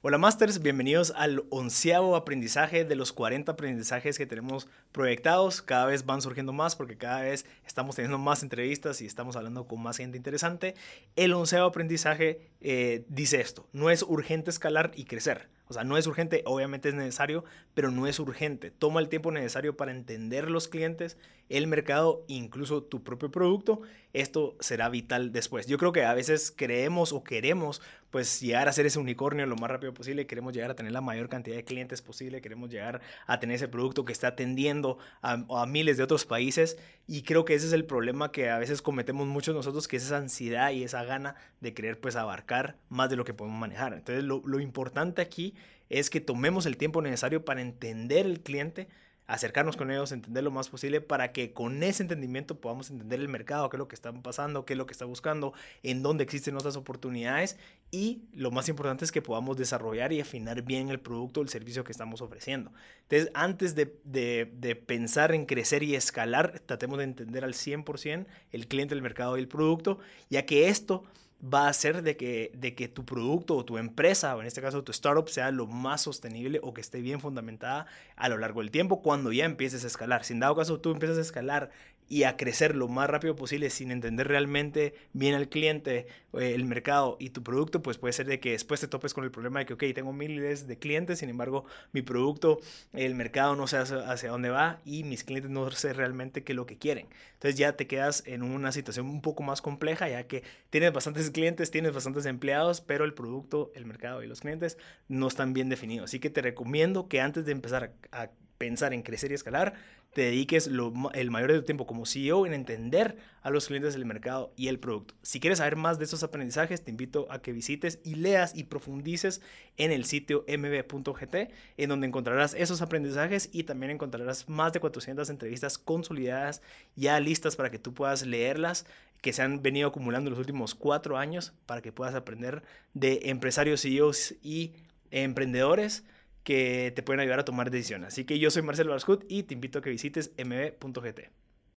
Hola Masters, bienvenidos al onceavo aprendizaje de los 40 aprendizajes que tenemos proyectados. Cada vez van surgiendo más porque cada vez estamos teniendo más entrevistas y estamos hablando con más gente interesante. El onceavo aprendizaje eh, dice esto, no es urgente escalar y crecer. O sea, no es urgente, obviamente es necesario, pero no es urgente. Toma el tiempo necesario para entender los clientes, el mercado, incluso tu propio producto. Esto será vital después. Yo creo que a veces creemos o queremos pues llegar a ser ese unicornio lo más rápido posible, queremos llegar a tener la mayor cantidad de clientes posible, queremos llegar a tener ese producto que está atendiendo a, a miles de otros países y creo que ese es el problema que a veces cometemos muchos nosotros, que es esa ansiedad y esa gana de querer pues abarcar más de lo que podemos manejar. Entonces lo, lo importante aquí es que tomemos el tiempo necesario para entender el cliente, acercarnos con ellos, entender lo más posible para que con ese entendimiento podamos entender el mercado, qué es lo que está pasando, qué es lo que está buscando, en dónde existen otras oportunidades y lo más importante es que podamos desarrollar y afinar bien el producto o el servicio que estamos ofreciendo. Entonces, antes de, de, de pensar en crecer y escalar, tratemos de entender al 100% el cliente, el mercado y el producto, ya que esto va a ser de que, de que tu producto o tu empresa, o en este caso tu startup, sea lo más sostenible o que esté bien fundamentada a lo largo del tiempo cuando ya empieces a escalar. Si en dado caso tú empiezas a escalar y a crecer lo más rápido posible sin entender realmente bien al cliente, eh, el mercado y tu producto, pues puede ser de que después te topes con el problema de que, ok, tengo miles de clientes, sin embargo, mi producto, el mercado no sé hacia, dónde va y mis clientes no sé realmente qué es lo que quieren. Entonces ya te quedas en una situación un poco más compleja, ya que tienes bastantes clientes, tienes bastantes empleados, pero el producto, el mercado y los clientes no están bien definidos. Así que te recomiendo que antes de empezar a pensar en crecer y escalar, te dediques el mayor de tu tiempo como CEO en entender a los clientes del mercado y el producto. Si quieres saber más de esos aprendizajes, te invito a que visites y leas y profundices en el sitio mb.gt, en donde encontrarás esos aprendizajes y también encontrarás más de 400 entrevistas consolidadas ya listas para que tú puedas leerlas, que se han venido acumulando en los últimos cuatro años para que puedas aprender de empresarios, CEOs y emprendedores que te pueden ayudar a tomar decisiones. Así que yo soy Marcelo Barscut y te invito a que visites mb.gt.